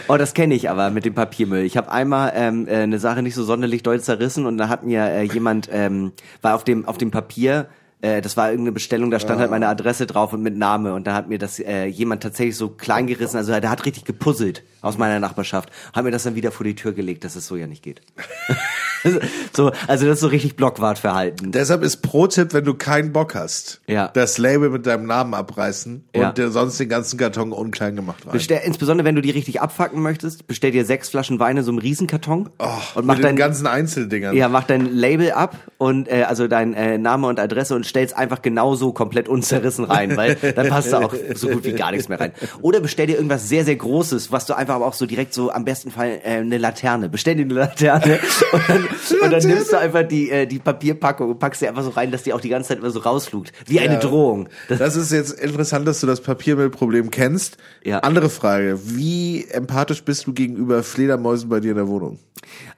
Oh, das kenne ich aber mit dem Papiermüll. Ich habe einmal ähm, äh, eine Sache nicht so sonderlich doll zerrissen und da hat mir äh, jemand, ähm, war auf dem, auf dem Papier, Äh, das war irgendeine Bestellung, da stand halt meine Adresse drauf und mit Name. Und da hat mir das äh, jemand tatsächlich so klein gerissen, also der hat richtig gepuzzelt aus meiner Nachbarschaft, hat mir das dann wieder vor die Tür gelegt, dass es so ja nicht geht. so, also das ist so richtig Blockwartverhalten. Deshalb ist Pro-Tipp, wenn du keinen Bock hast, Ja. das Label mit deinem Namen abreißen Ja. und dir sonst den ganzen Karton unklein gemacht rein. Bestell, insbesondere wenn du die richtig abfacken möchtest, bestell dir sechs Flaschen Wein in so einem Riesenkarton und mach mit den dein ganzen Einzeldingern. ja, mach dein Label ab und äh, also dein äh, Name und Adresse und stell's einfach genauso komplett unzerrissen rein, weil dann passt da auch so gut wie gar nichts mehr rein. Oder bestell dir irgendwas sehr sehr Großes, was du einfach aber auch so direkt so am besten Fall äh, eine Laterne. Bestell dir eine Laterne und dann, und dann nimmst du einfach die äh, die Papierpackung und packst sie einfach so rein, dass die auch die ganze Zeit immer so rausflugt, wie eine Ja. Drohung. Das, Das ist jetzt interessant, dass du das Papiermüllproblem kennst. Ja. Andere Frage. Wie empathisch bist du gegenüber Fledermäusen bei dir in der Wohnung?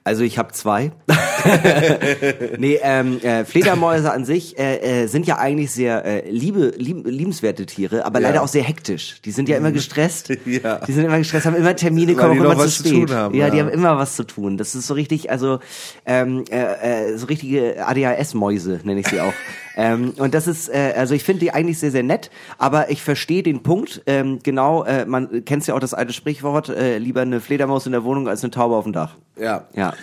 Also ich habe zwei. nee, ähm, äh, Fledermäuse an sich äh, äh, sind ja eigentlich sehr äh, liebe, lieb, liebenswerte Tiere, aber Ja. leider auch sehr hektisch. Die sind ja immer gestresst. Ja. Die sind immer gestresst, haben immer Termine, kommen die auch immer zu was zu spät. tun haben, ja, die ja. haben immer was zu tun. Das ist so richtig, also ähm, äh, äh, so richtige ADHS-Mäuse nenne ich sie auch. ähm, und das ist, äh, also ich finde die eigentlich sehr, sehr nett, aber ich verstehe den Punkt. Ähm, genau, äh, man kennt ja auch das alte Sprichwort, äh, lieber eine Fledermaus in der Wohnung als eine Taube auf dem Dach. Ja. Ja.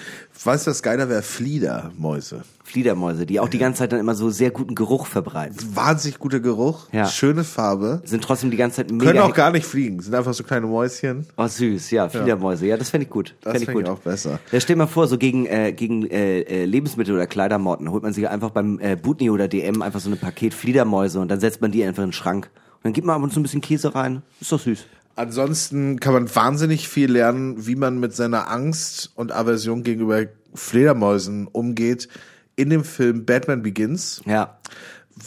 Weißt du, was geiler wäre? Fliedermäuse. Fliedermäuse, die auch die ganze Zeit dann immer so sehr guten Geruch verbreiten. Wahnsinnig guter Geruch, Ja. schöne Farbe. Sind trotzdem die ganze Zeit mega. Können auch gar nicht fliegen, sind einfach so kleine Mäuschen. Oh, süß, ja, Fliedermäuse. Ja, das fände ich gut. Das Fänd ich fänd ich auch besser. Ja, stell mal vor, so gegen, äh, gegen äh, äh, Lebensmittel oder Kleidermotten holt man sich einfach beim äh, Butni oder DM einfach so ein Paket Fliedermäuse und dann setzt man die einfach in den Schrank. Und dann gibt man ab und zu ein bisschen Käse rein. Ist doch süß. Ansonsten kann man wahnsinnig viel lernen, wie man mit seiner Angst und Aversion gegenüber Fledermäusen umgeht in dem Film Batman Begins. Ja.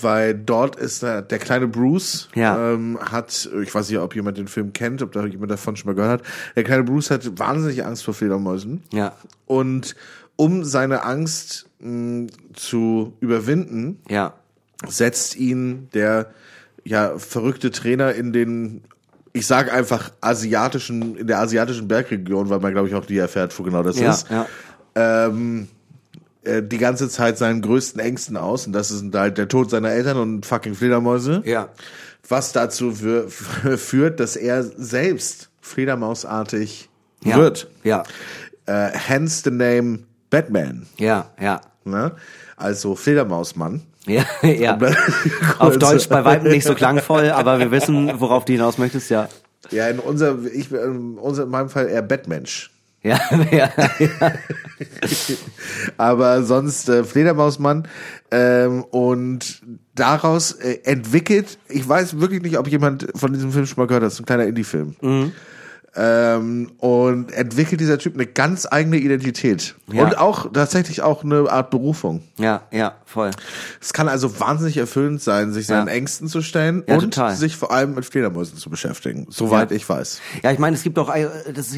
weil dort ist der, der kleine Bruce Ja. ähm, hat, ich weiß nicht, ob jemand den Film kennt, ob da jemand davon schon mal gehört hat. Der kleine Bruce hat wahnsinnig Angst vor Fledermäusen Ja. und um seine Angst mh, zu überwinden, Ja. setzt ihn der ja verrückte Trainer in den ich sag einfach asiatischen in der asiatischen Bergregion, weil man glaube ich auch nie erfährt, wo genau das Ja. ist Ja. ähm, äh, die ganze Zeit seinen größten Ängsten aus und das ist halt der Tod seiner Eltern und fucking Fledermäuse. Ja. Was dazu für, führt, dass er selbst Fledermausartig Ja. wird. Ja. Äh, hence the name Batman. Ja. Ja. Ne? Also Fledermausmann. Ja, ja. Auf Deutsch bei weitem nicht so klangvoll, aber wir wissen, worauf du hinaus möchtest, ja. Ja, in unser, ich, in, unser, in meinem Fall eher Batmensch. Ja, ja, ja. aber sonst äh, Fledermausmann ähm, und daraus äh, entwickelt, ich weiß wirklich nicht, ob jemand von diesem Film schon mal gehört hat, das ist ein kleiner Indie-Film. Mhm. Ähm, und entwickelt dieser Typ eine ganz eigene Identität Ja. und auch tatsächlich auch eine Art Berufung. Ja, ja, voll. Es kann also wahnsinnig erfüllend sein, sich seinen Ja. Ängsten zu stellen Ja, und total. sich vor allem mit Fledermäusen zu beschäftigen, soweit ich weiß. Ja, ich meine, es gibt doch, äh, das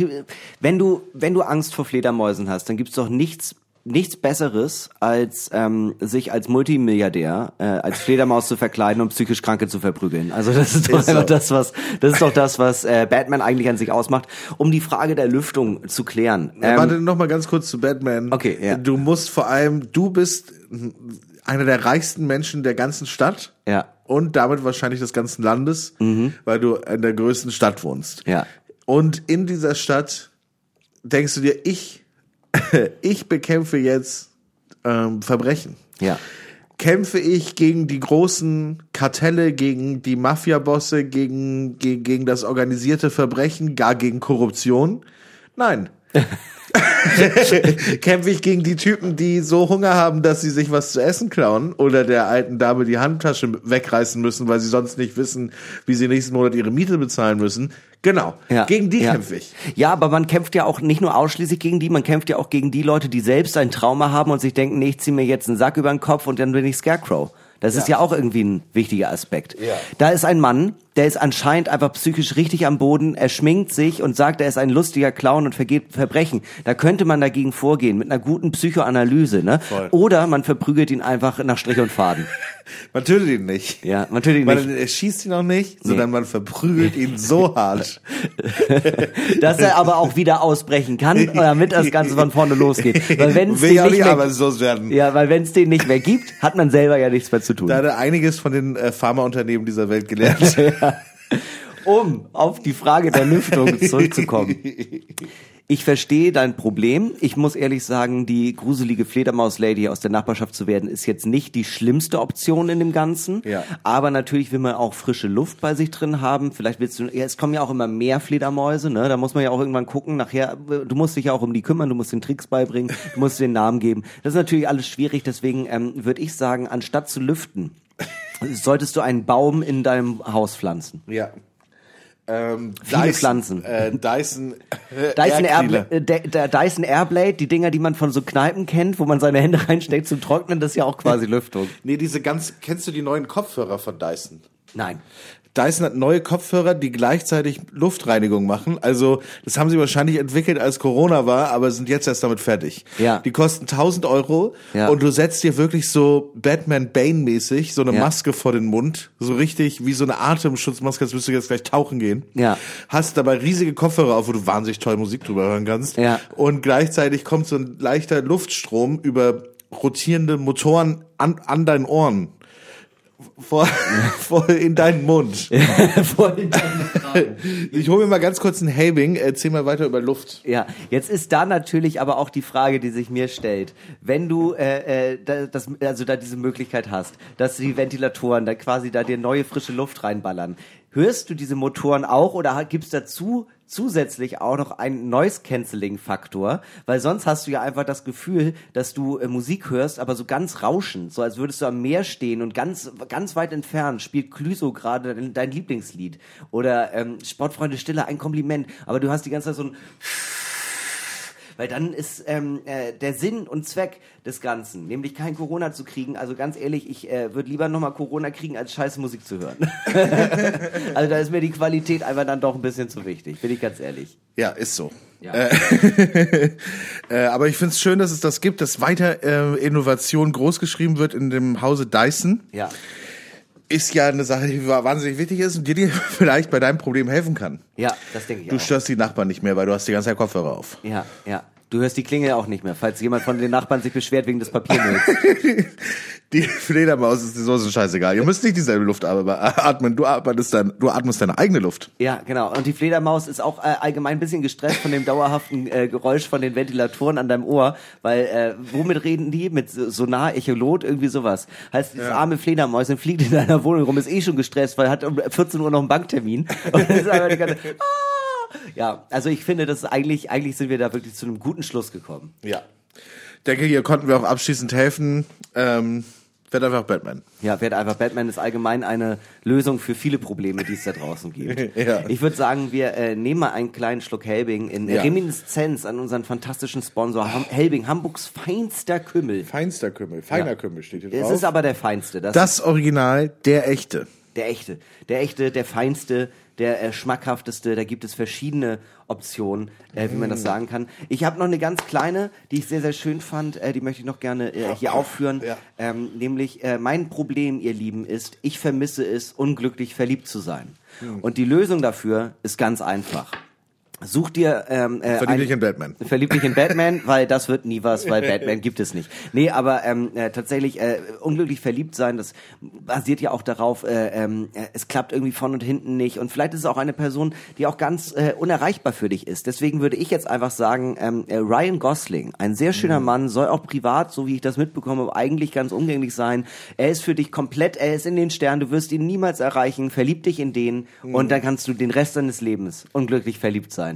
wenn du, wenn du Angst vor Fledermäusen hast, dann gibt's doch nichts, nichts Besseres, als ähm, sich als Multimilliardär äh, als Fledermaus zu verkleiden und psychisch Kranke zu verprügeln. Also das ist doch Ist so. einfach das, was, das ist doch das, was äh, Batman eigentlich an sich ausmacht, um die Frage der Lüftung zu klären. Ähm, Warte noch mal ganz kurz zu Batman. Okay, ja. Du musst vor allem, du bist einer der reichsten Menschen der ganzen Stadt. Ja. Mhm. Und damit wahrscheinlich des ganzen Landes, weil du in der größten Stadt wohnst. Ja. Und in dieser Stadt denkst du dir, ich, ich bekämpfe jetzt ähm, Verbrechen. Ja. Kämpfe ich gegen die großen Kartelle, gegen die Mafiabosse, gegen, gegen, gegen das organisierte Verbrechen, gar gegen Korruption? Nein. Kämpfe ich gegen die Typen, die so Hunger haben, dass sie sich was zu essen klauen oder der alten Dame die Handtasche wegreißen müssen, weil sie sonst nicht wissen, wie sie nächsten Monat ihre Miete bezahlen müssen. Genau. Ja, Gegen die ja. kämpfe ich. Ja, aber man kämpft ja auch nicht nur ausschließlich gegen die, man kämpft ja auch gegen die Leute, die selbst ein Trauma haben und sich denken, nee, ich zieh mir jetzt einen Sack über den Kopf und dann bin ich Scarecrow. Das ist ja auch irgendwie ein wichtiger Aspekt. Ja. Da ist ein Mann, der ist anscheinend einfach psychisch richtig am Boden, er schminkt sich und sagt, er ist ein lustiger Clown und vergeht Verbrechen. Da könnte man dagegen vorgehen mit einer guten Psychoanalyse, ne? Voll. Oder man verprügelt ihn einfach nach Strich und Faden. Man tötet ihn nicht. Ja, man tötet ihn Man nicht. er schießt ihn auch nicht, sondern man verprügelt ihn so hart. Dass er aber auch wieder ausbrechen kann, damit das Ganze von vorne losgeht. Weil wenn es Will den ja nicht nicht mehr, arbeitslos werden. ja, weil wenn es den nicht mehr gibt, hat man selber ja nichts mehr zu tun. Da hat er einiges von den äh, Pharmaunternehmen dieser Welt gelernt. Um auf die Frage der Lüftung zurückzukommen. Ich verstehe dein Problem. Ich muss ehrlich sagen, die gruselige Fledermaus-Lady aus der Nachbarschaft zu werden, ist jetzt nicht die schlimmste Option in dem Ganzen. Ja. Aber natürlich will man auch frische Luft bei sich drin haben. Vielleicht willst du, ja, es kommen ja auch immer mehr Fledermäuse, ne? Da muss man ja auch irgendwann gucken. Nachher, du musst dich ja auch um die kümmern, du musst den Tricks beibringen, du musst den Namen geben. Das ist natürlich alles schwierig. Deswegen ähm, würde ich sagen, anstatt zu lüften, solltest du einen Baum in deinem Haus pflanzen. ja. Ähm, Viele Pflanzen. Äh, Dyson, äh, Dyson, Air Air, Cleaner. äh, der Dyson Airblade, die Dinger, die man von so Kneipen kennt, wo man seine Hände reinsteckt zum Trocknen, das ist ja auch quasi Lüftung. Nee, diese ganz, kennst du die neuen Kopfhörer von Dyson? Nein. Dyson hat neue Kopfhörer, die gleichzeitig Luftreinigung machen. Also, das haben sie wahrscheinlich entwickelt, als Corona war, aber sind jetzt erst damit fertig. Ja. Die kosten 1000 Euro Ja. und du setzt dir wirklich so Batman Bane-mäßig so eine Ja. Maske vor den Mund. So richtig wie so eine Atemschutzmaske, als würdest du jetzt gleich tauchen gehen. Ja. Hast dabei riesige Kopfhörer auf, wo du wahnsinnig toll Musik drüber hören kannst. Ja. Und gleichzeitig kommt so ein leichter Luftstrom über rotierende Motoren an, an deinen Ohren. Vor, vor in deinen Mund. Voll dann- Ich hole mir mal ganz kurz einen Helbing, erzähl mal weiter über Luft. ja, jetzt ist da natürlich aber auch die Frage, die sich mir stellt. Wenn du äh, äh, da, das, also da diese Möglichkeit hast, dass die Ventilatoren da quasi da dir neue frische Luft reinballern, hörst du diese Motoren auch oder gibt's dazu zusätzlich auch noch einen Noise-Canceling-Faktor? Weil sonst hast du ja einfach das Gefühl, dass du äh, Musik hörst, aber so ganz rauschend, so als würdest du am Meer stehen und ganz, ganz weit entfernt spielt Clüso gerade dein, dein Lieblingslied. Oder ähm, Sportfreunde Stille, ein Kompliment, aber du hast die ganze Zeit so ein weil dann ist ähm, äh, der Sinn und Zweck des Ganzen, nämlich kein Corona zu kriegen. Also ganz ehrlich, ich äh, würde lieber nochmal Corona kriegen, als scheiß Musik zu hören. also da ist mir die Qualität einfach dann doch ein bisschen zu wichtig, bin ich ganz ehrlich. Ja, ist so. Ja. Äh, äh, aber ich finde es schön, dass es das gibt, dass weiter äh, Innovation großgeschrieben wird in dem Hause Dyson. Ja. Ist ja eine Sache, die wahnsinnig wichtig ist und die dir vielleicht bei deinem Problem helfen kann. Ja, das denke ich Du auch. störst die Nachbarn nicht mehr, weil du hast die ganze Zeit Kopfhörer auf. Ja, ja. Du hörst die Klingel auch nicht mehr, falls jemand von den Nachbarn sich beschwert wegen des Papiermülls. Die Fledermaus ist so ist scheißegal. Ihr müsst nicht dieselbe Luft atmen. Du atmest, dein, du atmest deine eigene Luft. Ja, genau. Und die Fledermaus ist auch äh, allgemein ein bisschen gestresst von dem dauerhaften äh, Geräusch von den Ventilatoren an deinem Ohr, weil äh, womit reden die? Mit so- Sonar, Echolot, irgendwie sowas. Heißt, dieses arme Fledermäuschen fliegt in deiner Wohnung rum, ist eh schon gestresst, weil hat um 14 Uhr noch einen Banktermin. Und ist einfach die ganze, ah! Ja, also ich finde, das ist eigentlich, eigentlich sind wir da wirklich zu einem guten Schluss gekommen. Ja. Denke, hier konnten wir auch abschließend helfen. Ähm, werd einfach Batman. Ja, werd einfach Batman ist allgemein eine Lösung für viele Probleme, die es da draußen gibt. Ja. Ich würde sagen, wir äh, nehmen mal einen kleinen Schluck Helbing in Ja. Reminiszenz an unseren fantastischen Sponsor Ham Helbing, Hamburgs feinster Kümmel. Feinster Kümmel, feiner Ja. Kümmel steht hier Es drauf. ist aber der feinste, das, das Original, der echte. Der echte, der echte, der feinste, der äh, schmackhafteste. Da gibt es verschiedene Optionen, äh, wie man Mm. das sagen kann. Ich habe noch eine ganz kleine, die ich sehr, sehr schön fand. Äh, die möchte ich noch gerne äh, hier aufführen. Ja. Ähm, nämlich, äh, mein Problem, ihr Lieben, ist, ich vermisse es, unglücklich verliebt zu sein. Hm. Und die Lösung dafür ist ganz einfach. Such dir ähm, äh, Verlieb dich in Batman. Verlieb dich in Batman, weil das wird nie was, weil Batman gibt es nicht. Nee, aber ähm, äh, tatsächlich äh, unglücklich verliebt sein, das basiert ja auch darauf, äh, ähm, äh, es klappt irgendwie von und hinten nicht. Und vielleicht ist es auch eine Person, die auch ganz äh, unerreichbar für dich ist. Deswegen würde ich jetzt einfach sagen, ähm, äh, Ryan Gosling, ein sehr schöner Mann, soll auch privat, so wie ich das mitbekomme, eigentlich ganz umgänglich sein. Er ist für dich komplett, er ist in den Sternen, du wirst ihn niemals erreichen, verlieb dich in den und dann kannst du den Rest deines Lebens unglücklich verliebt sein.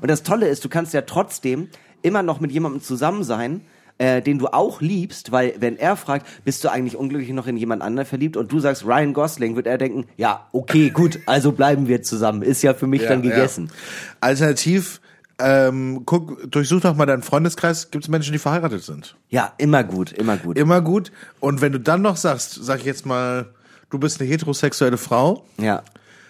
Und das Tolle ist, du kannst ja trotzdem immer noch mit jemandem zusammen sein, äh, den du auch liebst, weil wenn er fragt, bist du eigentlich unglücklich noch in jemand anderen verliebt und du sagst Ryan Gosling, wird er denken, ja, okay, gut, also bleiben wir zusammen, ist ja für mich dann gegessen. Ja. Alternativ, ähm, guck, durchsuch doch mal deinen Freundeskreis. Gibt es Menschen, die verheiratet sind? Ja, immer gut, immer gut. Immer gut. Und wenn du dann noch sagst, sag ich jetzt mal, du bist eine heterosexuelle Frau, Ja,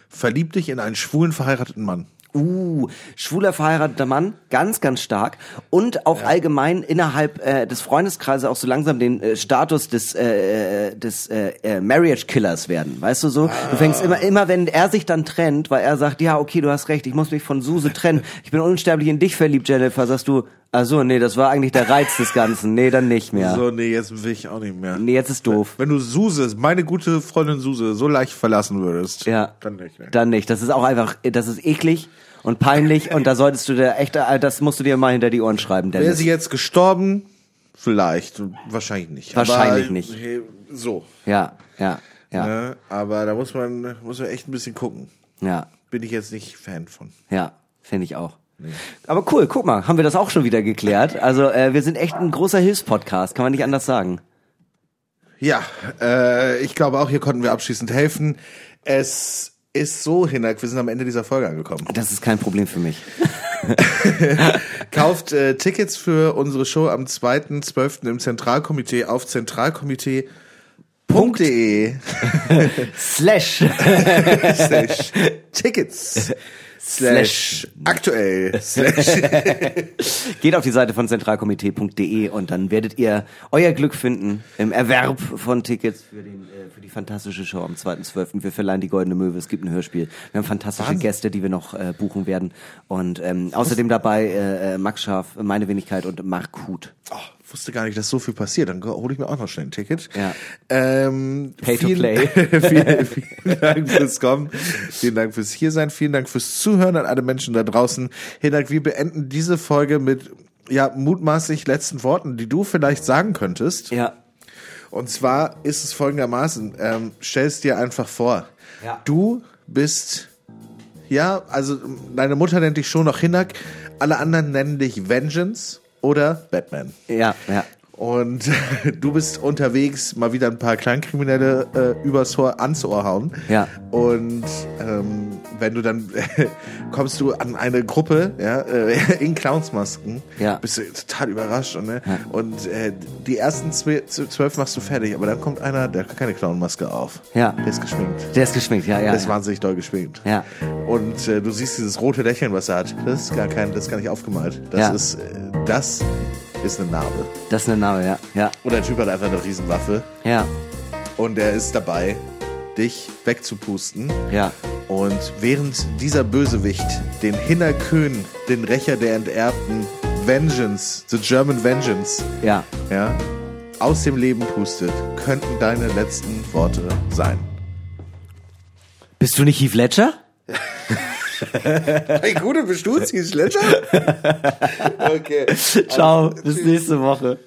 verlieb dich in einen schwulen verheirateten Mann. Uh, schwuler verheirateter Mann, ganz, ganz stark. Und auch allgemein innerhalb äh, des Freundeskreises auch so langsam den äh, Status des, äh, des äh, äh, Marriage Killers werden. Weißt du so? Du fängst immer, immer wenn er sich dann trennt, weil er sagt, ja, okay, du hast recht, ich muss mich von Suse trennen. Ich bin unsterblich in dich verliebt, Jennifer, sagst du, ach so, nee, das war eigentlich der Reiz des Ganzen. Nee, dann nicht mehr. So, nee, jetzt will ich auch nicht mehr. Nee, jetzt ist doof. Wenn du Suse, meine gute Freundin Suse, so leicht verlassen würdest, Ja. dann nicht. Ne? Dann nicht. Das ist auch einfach, das ist eklig und peinlich und da solltest du dir echt, äh, das musst du dir mal hinter die Ohren schreiben, Wäre Dennis. sie jetzt gestorben? Vielleicht. Wahrscheinlich nicht. Wahrscheinlich Aber, nicht. hey, So. Ja, ja, ja, Ne? Aber da muss man, muss man echt ein bisschen gucken. ja, Bin ich jetzt nicht Fan von. ja, finde ich auch. Aber cool, guck mal, haben wir das auch schon wieder geklärt. Also äh, wir sind echt ein großer Hilfspodcast, kann man nicht anders sagen. Ja, äh, ich glaube auch, hier konnten wir abschließend helfen. Es ist so, Hinak, wir sind am Ende dieser Folge angekommen. Das ist kein Problem für mich. Kauft äh, Tickets für unsere Show am 2.12. im Zentralkomitee auf zentralkomitee.de Slash. slash Tickets slash aktuell slash Geht auf die Seite von zentralkomitee.de und dann werdet ihr euer Glück finden im Erwerb von Tickets für, den, äh, für die fantastische Show am 2.12. Wir verleihen die Goldene Möwe, es gibt ein Hörspiel. Wir haben fantastische Wahnsinn. Gäste, die wir noch äh, buchen werden. Und ähm, außerdem dabei äh, äh, Max Scharf, meine Wenigkeit und Mark Huth. Oh, wusste gar nicht, dass so viel passiert. Dann hole ich mir auch noch schnell ein Ticket. Ja. Ähm, Pay to vielen, play. vielen, vielen Dank fürs Kommen. Vielen Dank fürs Hiersein. Vielen Dank fürs Zuhören an alle Menschen da draußen. Hinak, wir beenden diese Folge mit ja, mutmaßlich letzten Worten, die du vielleicht sagen könntest. Ja. Und zwar ist es folgendermaßen, ähm, stell es dir einfach vor. Ja. Du bist, ja, also deine Mutter nennt dich schon noch Hinak, alle anderen nennen dich Vengeance oder Batman. Ja, ja. Und du bist unterwegs, mal wieder ein paar Kleinkriminelle äh, übers Ohr, ans Ohr hauen. Ja. Und ähm, wenn du dann kommst du an eine Gruppe ja, äh, in Clownsmasken, Ja. bist du total überrascht. Und, ne? und äh, die ersten zwölf machst du fertig, aber dann kommt einer, der hat keine Clownmaske auf. Ja. Der ist geschminkt. Der ist geschminkt, ja, ja. Der ist ja. wahnsinnig doll geschminkt. Ja. Und äh, du siehst dieses rote Lächeln, was er hat. Das ist gar kein, das ist gar nicht aufgemalt. Das Ja. ist, äh, das ist eine Narbe. Das ist eine Name, ja. Ja. Und der Typ hat einfach eine Riesenwaffe Ja. und er ist dabei, dich wegzupusten. Ja. Und während dieser Bösewicht den Hinner Köhn, den Rächer der Enterbten, Vengeance, the German Vengeance, Ja. ja, aus dem Leben pustet, könnten deine letzten Worte sein. Bist du nicht Heath Ledger? Hey, gute bist du, Ledger? okay. Ciao, bis nächste Woche.